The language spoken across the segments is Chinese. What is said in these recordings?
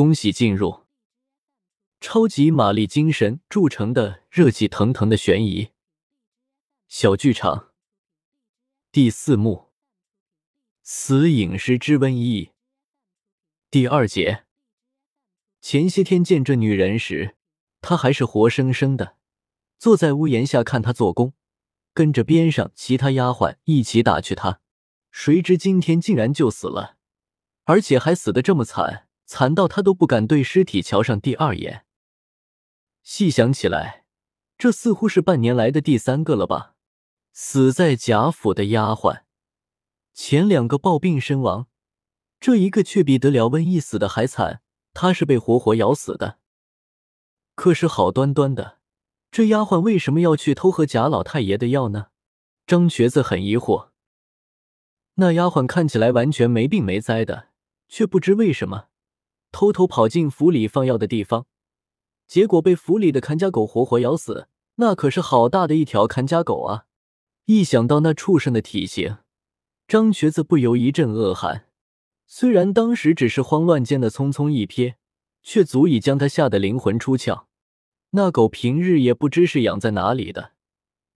恭喜进入。超级玛丽精神铸成的热气腾腾的悬疑。小剧场。第四幕：死影师之瘟疫第二节。前些天见这女人时，她还是活生生的。坐在屋檐下看她做工，跟着边上其他丫鬟一起打趣她。谁知今天竟然就死了，而且还死得这么惨，惨到他都不敢对尸体瞧上第二眼。细想起来，这似乎是半年来的第三个了吧？死在贾府的丫鬟，前两个暴病身亡，这一个却比得了瘟疫死的还惨。他是被活活咬死的。可是好端端的，这丫鬟为什么要去偷喝贾老太爷的药呢？张瘸子很疑惑。那丫鬟看起来完全没病没灾的，却不知为什么偷偷跑进府里放药的地方，结果被府里的看家狗活活咬死。那可是好大的一条看家狗啊！一想到那畜生的体型，张瘸子不由一阵恶寒。虽然当时只是慌乱间的匆匆一瞥，却足以将他吓得灵魂出窍。那狗平日也不知是养在哪里的，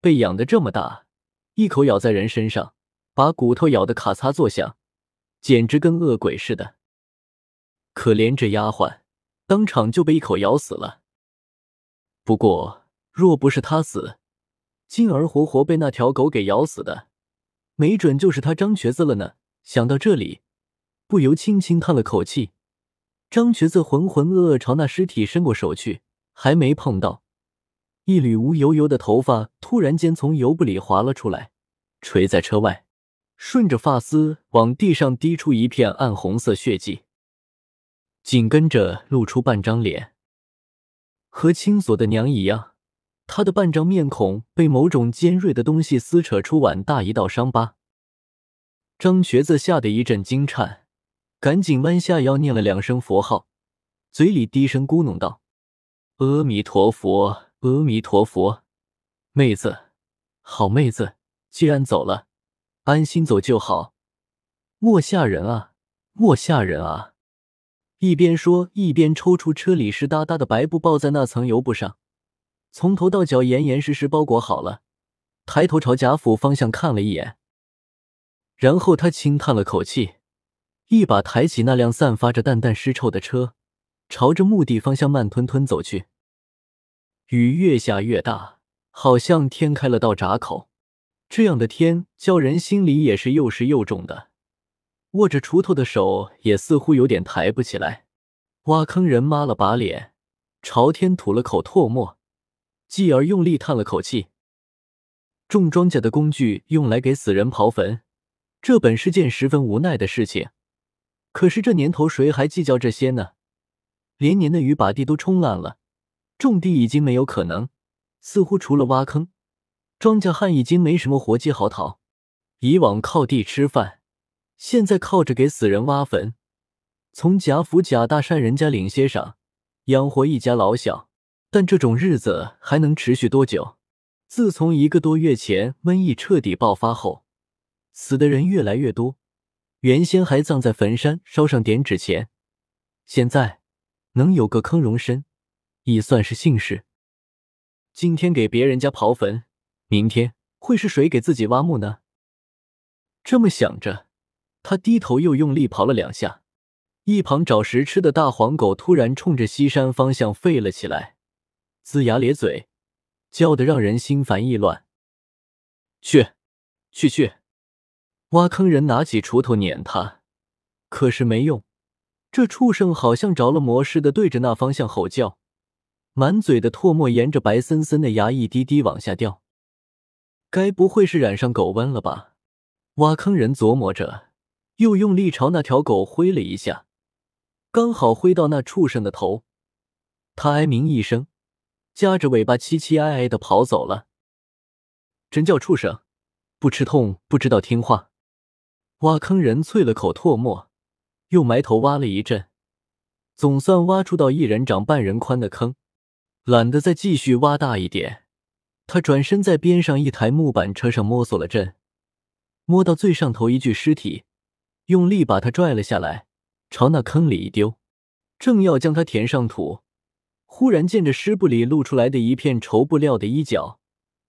被养的这么大，一口咬在人身上。把骨头咬得咔嚓作响，简直跟恶鬼似的。可怜这丫鬟，当场就被一口咬死了。不过，若不是他死，进而活活被那条狗给咬死的，没准就是他张瘸子了呢。想到这里，不由轻轻叹了口气。张瘸子浑浑噩噩朝那尸体伸过手去，还没碰到，一缕乌油油的头发突然间从油布里滑了出来，垂在车外。顺着发丝往地上滴出一片暗红色血迹，紧跟着露出半张脸，和青锁的娘一样，她的半张面孔被某种尖锐的东西撕扯出碗大一道伤疤。张瘸子吓得一阵惊颤，赶紧弯下腰念了两声佛号，嘴里低声咕哝道：“阿弥陀佛，阿弥陀佛。”妹子，好妹子，既然走了。安心走就好，莫吓人啊，莫吓人啊！一边说，一边抽出车里湿哒哒的白布，抱在那层油布上，从头到脚严严实实包裹好了。抬头朝贾府方向看了一眼，然后他轻叹了口气，一把抬起那辆散发着淡淡尸臭的车，朝着墓地方向慢吞吞走去。雨越下越大，好像天开了道闸口。这样的天叫人心里也是又湿又重的，握着锄头的手也似乎有点抬不起来。挖坑人抹了把脸，朝天吐了口唾沫，继而用力叹了口气。种庄稼的工具用来给死人刨坟，这本是件十分无奈的事情。可是这年头谁还计较这些呢？连年的雨把地都冲烂了，种地已经没有可能，似乎除了挖坑。庄稼汉已经没什么活计好讨，以往靠地吃饭，现在靠着给死人挖坟，从贾府贾大善人家领些赏，养活一家老小。但这种日子还能持续多久？自从一个多月前瘟疫彻底爆发后，死的人越来越多。原先还葬在坟山烧上点纸钱，现在能有个坑容身，已算是幸事。今天给别人家刨坟。明天会是谁给自己挖墓呢？这么想着，他低头又用力刨了两下。一旁找食吃的大黄狗突然冲着西山方向吠了起来，龇牙咧嘴，叫得让人心烦意乱。去，去去！挖坑人拿起锄头撵他，可是没用。这畜生好像着了魔似的，对着那方向吼叫，满嘴的唾沫沿着白森森的牙一滴滴往下掉。该不会是染上狗瘟了吧？挖坑人琢磨着，又用力朝那条狗挥了一下，刚好挥到那畜生的头。他哀鸣一声，夹着尾巴凄凄哀哀的跑走了。真叫畜生，不吃痛不知道听话。挖坑人啐了口唾沫，又埋头挖了一阵，总算挖出到一人长半人宽的坑，懒得再继续挖大一点。他转身在边上一台木板车上摸索了阵，摸到最上头一具尸体，用力把他拽了下来，朝那坑里一丢。正要将它填上土，忽然见着尸布里露出来的一片绸布料的衣角，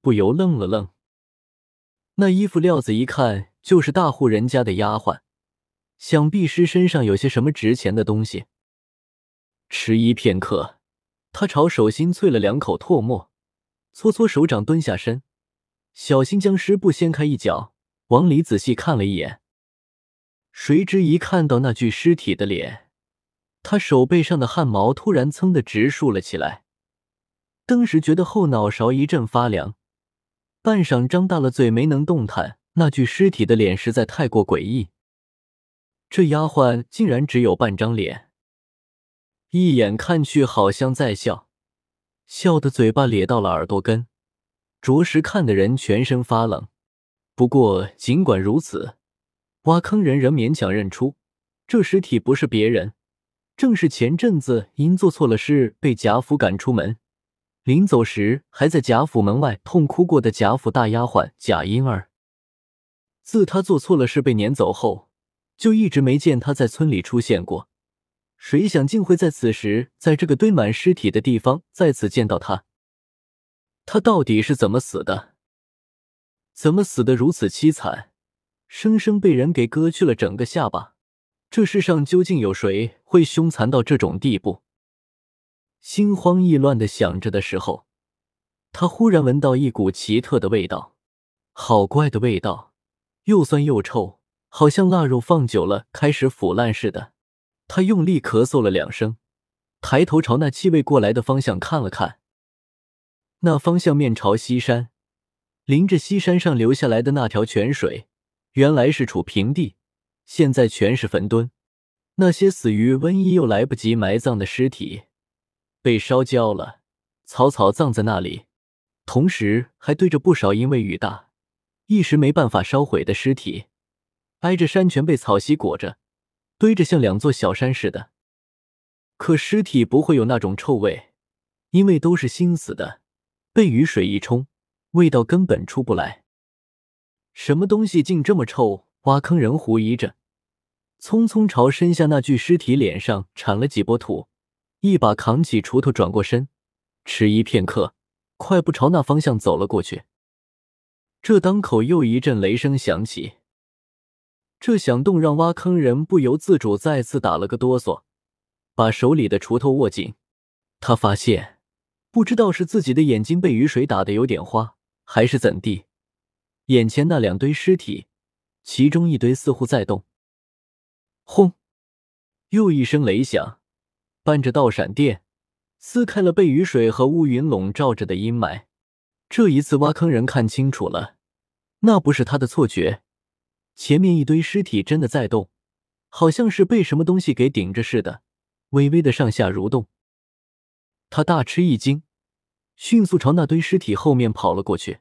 不由愣了愣。那衣服料子一看就是大户人家的丫鬟，想必尸身上有些什么值钱的东西。迟疑片刻，他朝手心啐了两口唾沫，搓搓手掌，蹲下身，小心将尸布掀开一角，往里仔细看了一眼。谁知一看到那具尸体的脸，他手背上的汗毛突然噌的直竖了起来，登时觉得后脑勺一阵发凉，半晌张大了嘴没能动弹。那具尸体的脸实在太过诡异，这丫鬟竟然只有半张脸。一眼看去，好像在笑，笑的嘴巴咧到了耳朵根，着实看得人全身发冷。不过尽管如此，挖坑人仍勉强认出这尸体不是别人，正是前阵子因做错了事被贾府赶出门，临走时还在贾府门外痛哭过的贾府大丫鬟贾婴儿。自他做错了事被撵走后，就一直没见他在村里出现过。谁想竟会在此时，在这个堆满尸体的地方再次见到他？他到底是怎么死的？怎么死的如此凄惨，生生被人给割去了整个下巴？这世上究竟有谁会凶残到这种地步？心慌意乱的想着的时候，他忽然闻到一股奇特的味道，好怪的味道，又酸又臭，好像腊肉放久了开始腐烂似的。他用力咳嗽了两声，抬头朝那气味过来的方向看了看。那方向面朝西山，临着西山上流下来的那条泉水，原来是处平地，现在全是坟墩。那些死于瘟疫又来不及埋葬的尸体，被烧焦了，草草葬在那里。同时还堆着不少因为雨大，一时没办法烧毁的尸体，挨着山全被草席裹着。堆着像两座小山似的，可尸体不会有那种臭味，因为都是新死的，被雨水一冲，味道根本出不来。什么东西竟这么臭？挖坑人狐疑着，匆匆朝身下那具尸体脸上铲了几波土，一把扛起锄头，转过身，迟疑片刻，快步朝那方向走了过去。这当口又一阵雷声响起。这响动让挖坑人不由自主再次打了个哆嗦，把手里的锄头握紧。他发现，不知道是自己的眼睛被雨水打得有点花，还是怎地，眼前那两堆尸体，其中一堆似乎在动。轰！又一声雷响，伴着道闪电，撕开了被雨水和乌云笼罩着的阴霾。这一次，挖坑人看清楚了，那不是他的错觉。前面一堆尸体真的在动，好像是被什么东西给顶着似的，微微的上下蠕动。他大吃一惊，迅速朝那堆尸体后面跑了过去。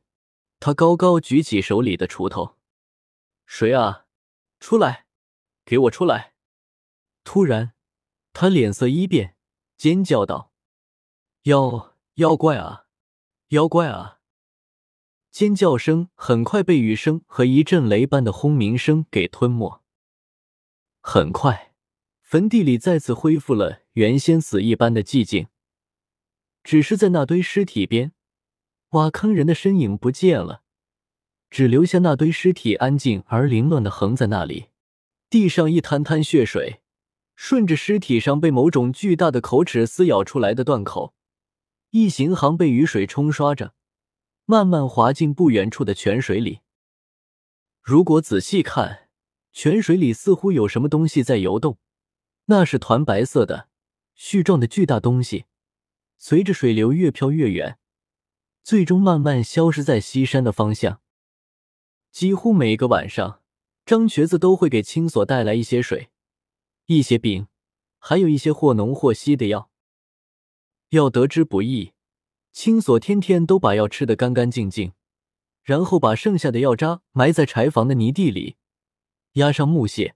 他高高举起手里的锄头：“谁啊？出来！给我出来！”突然，他脸色一变，尖叫道：“妖妖怪啊！妖怪啊！”尖叫声很快被雨声和一阵雷般的轰鸣声给吞没。很快，坟地里再次恢复了原先死一般的寂静。只是在那堆尸体边，挖坑人的身影不见了，只留下那堆尸体安静而凌乱的横在那里。地上一滩滩血水，顺着尸体上被某种巨大的口齿撕咬出来的断口，一行行被雨水冲刷着。慢慢滑进不远处的泉水里。如果仔细看，泉水里似乎有什么东西在游动，那是团白色的、絮状的巨大东西，随着水流越飘越远，最终慢慢消失在西山的方向。几乎每个晚上，张瘸子都会给青锁带来一些水、一些饼，还有一些或浓或稀的药。药得之不易。青锁天天都把药吃得干干净净，然后把剩下的药渣埋在柴房的泥地里，压上木屑，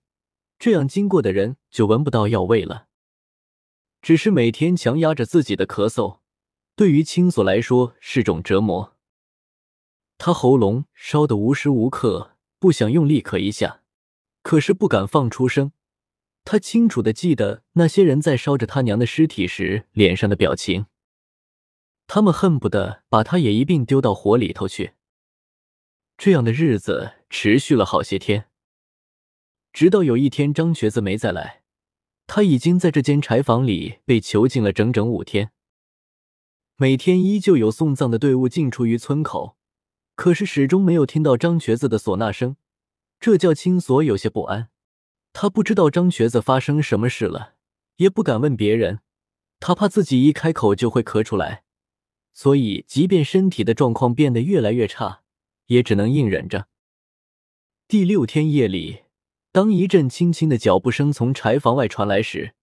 这样经过的人就闻不到药味了。只是每天强压着自己的咳嗽，对于青锁来说是种折磨。他喉咙烧得无时无刻不想用力咳一下，可是不敢放出声，他清楚的记得那些人在烧着他娘的尸体时脸上的表情，他们恨不得把他也一并丢到火里头去。这样的日子持续了好些天，直到有一天张瘸子没再来，他已经在这间柴房里被囚禁了整整五天。每天依旧有送葬的队伍进出于村口，可是始终没有听到张瘸子的唢呐声，这叫青锁有些不安。他不知道张瘸子发生什么事了，也不敢问别人，他怕自己一开口就会咳出来，所以即便身体的状况变得越来越差。也只能硬忍着。第六天夜里，当一阵轻轻的脚步声从柴房外传来时，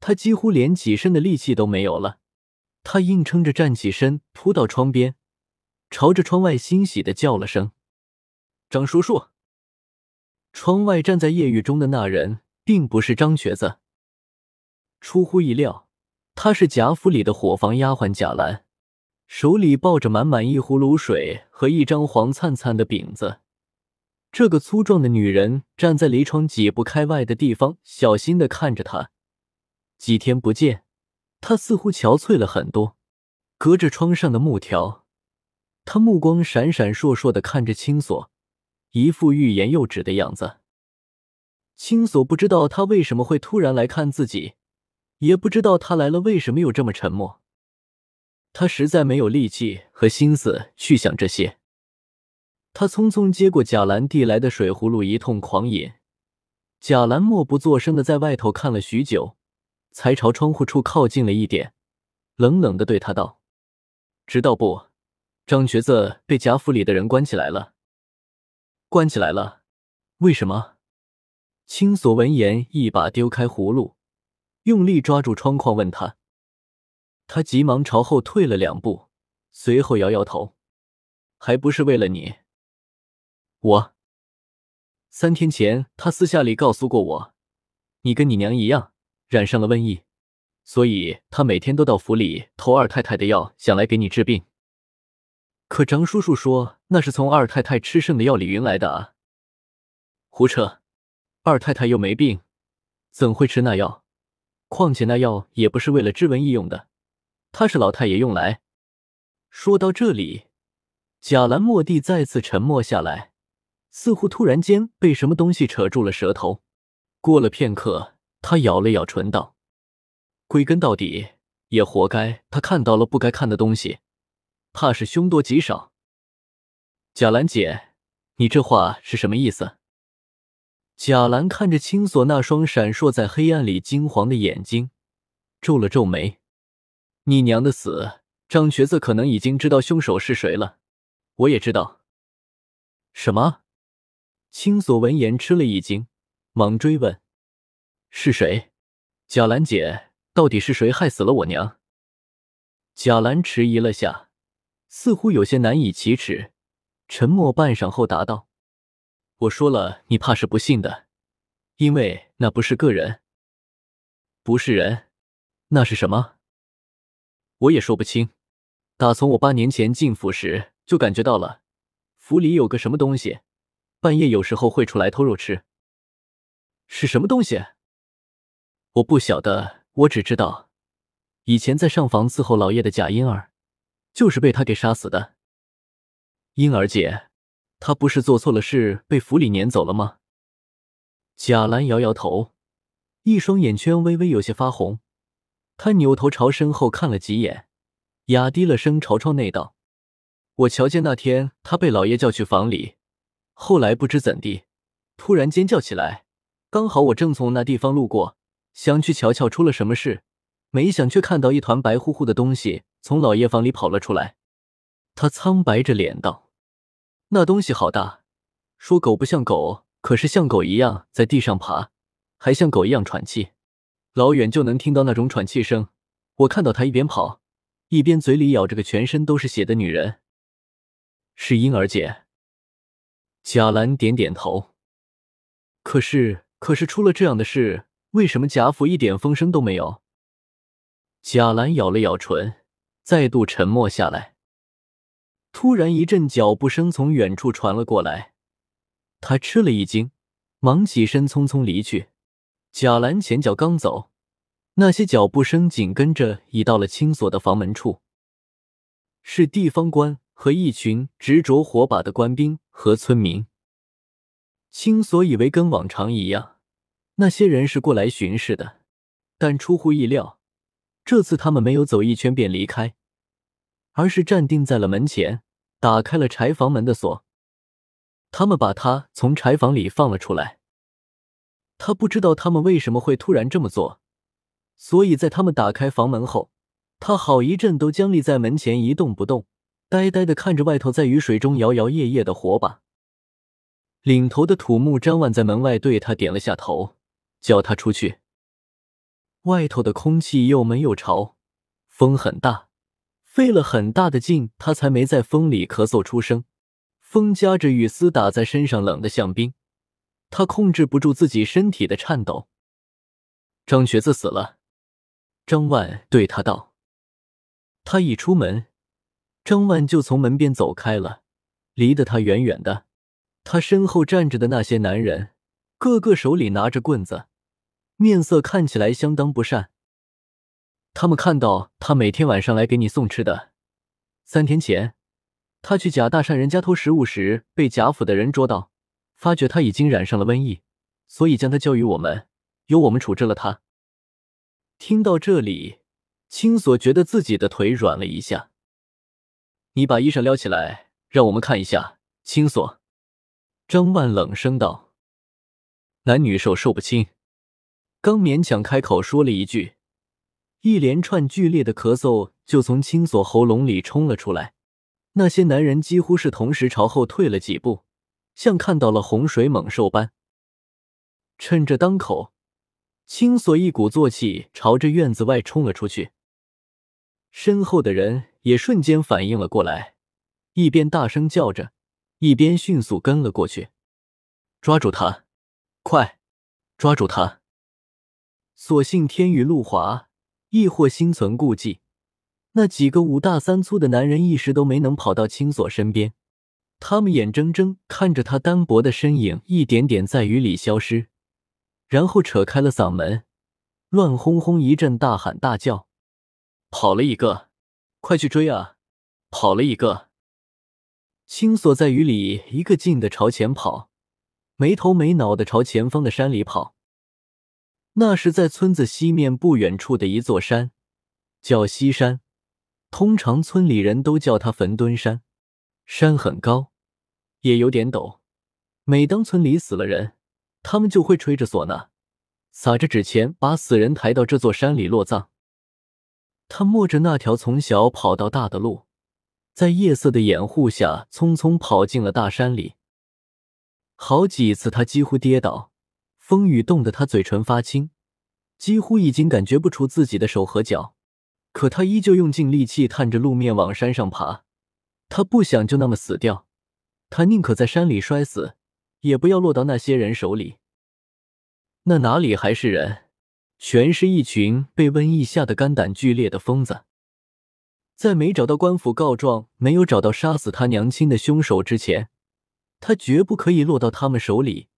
他几乎连起身的力气都没有了。他硬撑着站起身，扑到窗边，朝着窗外欣喜的叫了声：“张叔叔！”窗外站在夜雨中的那人，并不是张瘸子。出乎意料，他是贾府里的伙房丫鬟贾兰。手里抱着满满一壶卤水和一张黄灿灿的饼子，这个粗壮的女人站在离窗几步开外的地方，小心的看着他。几天不见，他似乎憔悴了很多。隔着窗上的木条，他目光闪闪烁烁的看着青锁，一副欲言又止的样子。青锁不知道他为什么会突然来看自己，也不知道他来了为什么又这么沉默。他实在没有力气和心思去想这些。他匆匆接过贾兰递来的水葫芦，一通狂饮。贾兰默不作声的在外头看了许久，才朝窗户处靠近了一点，冷冷的对他道：“知道不？张瘸子被贾府里的人关起来了。关起来了？为什么？”青锁闻言，一把丢开葫芦，用力抓住窗框，问他。他急忙朝后退了两步，随后摇摇头：“还不是为了你。我三天前，他私下里告诉过我，你跟你娘一样染上了瘟疫，所以他每天都到府里偷二太太的药，想来给你治病。可张叔叔说那是从二太太吃剩的药里匀来的啊！胡扯！二太太又没病，怎会吃那药？况且那药也不是为了治瘟疫用的。”他是老太爷用来。说到这里，贾兰蓦地再次沉默下来，似乎突然间被什么东西扯住了舌头。过了片刻，他咬了咬唇，道：“归根到底，也活该。他看到了不该看的东西，怕是凶多吉少。”贾兰姐，你这话是什么意思？贾兰看着青锁那双闪烁在黑暗里金黄的眼睛，皱了皱眉。你娘的死，张瘸子可能已经知道凶手是谁了。我也知道。什么？青锁闻言吃了一惊，忙追问：“是谁？贾兰姐，到底是谁害死了我娘？”贾兰迟疑了下，似乎有些难以启齿，沉默半晌后答道：“我说了，你怕是不信的，因为那不是个人，不是人，那是什么？”我也说不清，打从我八年前进府时就感觉到了，府里有个什么东西，半夜有时候会出来偷肉吃。是什么东西？我不晓得，我只知道，以前在上房伺候老爷的贾婴儿，就是被他给杀死的。婴儿姐，她不是做错了事被府里撵走了吗？贾兰摇摇头，一双眼圈微微有些发红。他扭头朝身后看了几眼，压低了声朝窗内道：“我瞧见那天他被老爷叫去房里，后来不知怎地，突然尖叫起来。刚好我正从那地方路过，想去瞧瞧出了什么事，没想却看到一团白乎乎的东西从老爷房里跑了出来。”他苍白着脸道：“那东西好大，说狗不像狗，可是像狗一样在地上爬，还像狗一样喘气。”老远就能听到那种喘气声。我看到他一边跑，一边嘴里咬着个全身都是血的女人。是婴儿姐。贾兰点点头。可是，可是出了这样的事，为什么贾府一点风声都没有？贾兰咬了咬唇，再度沉默下来。突然，一阵脚步声从远处传了过来，他吃了一惊，忙起身，匆匆离去。贾兰前脚刚走，那些脚步声紧跟着已到了青锁的房门处，是地方官和一群执着火把的官兵和村民。青锁以为跟往常一样，那些人是过来巡视的，但出乎意料，这次他们没有走一圈便离开，而是站定在了门前，打开了柴房门的锁。他们把他从柴房里放了出来。他不知道他们为什么会突然这么做，所以在他们打开房门后，他好一阵都僵立在门前一动不动，呆呆的看着外头在雨水中摇摇曳曳的火把。领头的土木张万在门外对他点了下头，叫他出去。外头的空气又闷又潮，风很大，费了很大的劲，他才没在风里咳嗽出声。风夹着雨丝打在身上，冷得像冰。他控制不住自己身体的颤抖。张瘸子死了，张万对他道。他一出门，张万就从门边走开了，离得他远远的。他身后站着的那些男人，个个手里拿着棍子，面色看起来相当不善。他们看到他每天晚上来给你送吃的。三天前。他去贾大善人家偷食物时，被贾府的人捉到，发觉他已经染上了瘟疫，所以将他交于我们，由我们处置了他。听到这里，青锁觉得自己的腿软了一下。你把衣裳撩起来，让我们看一下。青锁，张万冷声道：“男女授受不亲。”刚勉强开口说了一句，一连串剧烈的咳嗽就从青锁喉咙里冲了出来。那些男人几乎是同时朝后退了几步，像看到了洪水猛兽般。趁着当口，青锁一鼓作气朝着院子外冲了出去。身后的人也瞬间反应了过来，一边大声叫着，一边迅速跟了过去。抓住他！快，抓住他！所幸天雨路滑，亦或心存顾忌。那几个五大三粗的男人一时都没能跑到青锁身边，他们眼睁睁看着他单薄的身影一点点在雨里消失，然后扯开了嗓门，乱哄哄一阵大喊大叫：“跑了一个，快去追啊！跑了一个！”青锁在雨里一个劲的朝前跑，没头没脑的朝前方的山里跑。那是在村子西面不远处的一座山，叫西山。通常村里人都叫它坟墩山，山很高，也有点陡。每当村里死了人，他们就会吹着唢呐，撒着纸钱，把死人抬到这座山里落葬。他摸着那条从小跑到大的路，在夜色的掩护下，匆匆跑进了大山里。好几次，他几乎跌倒，风雨冻得他嘴唇发青，几乎已经感觉不出自己的手和脚。可他依旧用尽力气探着路面往山上爬，他不想就那么死掉，他宁可在山里摔死，也不要落到那些人手里。那哪里还是人，全是一群被瘟疫吓得肝胆俱裂的疯子。在没找到官府告状、没有找到杀死他娘亲的凶手之前，他绝不可以落到他们手里，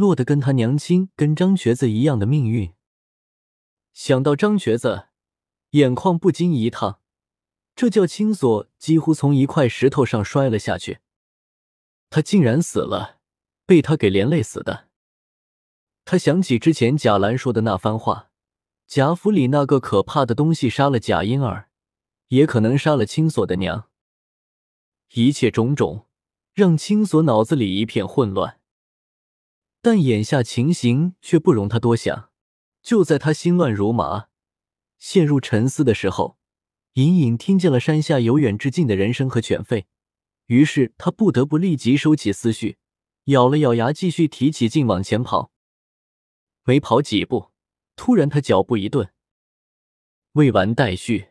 落得跟他娘亲、跟张瘸子一样的命运。想到张瘸子。眼眶不禁一烫，这叫青锁几乎从一块石头上摔了下去。他竟然死了，被他给连累死的。他想起之前贾兰说的那番话：贾府里那个可怕的东西杀了贾婴儿，也可能杀了青锁的娘。一切种种让青锁脑子里一片混乱，但眼下情形却不容他多想。就在他心乱如麻。陷入沉思的时候，隐隐听见了山下由远至近的人声和犬吠，于是他不得不立即收起思绪，咬了咬牙，继续提起劲往前跑。没跑几步，突然他脚步一顿，未完待续。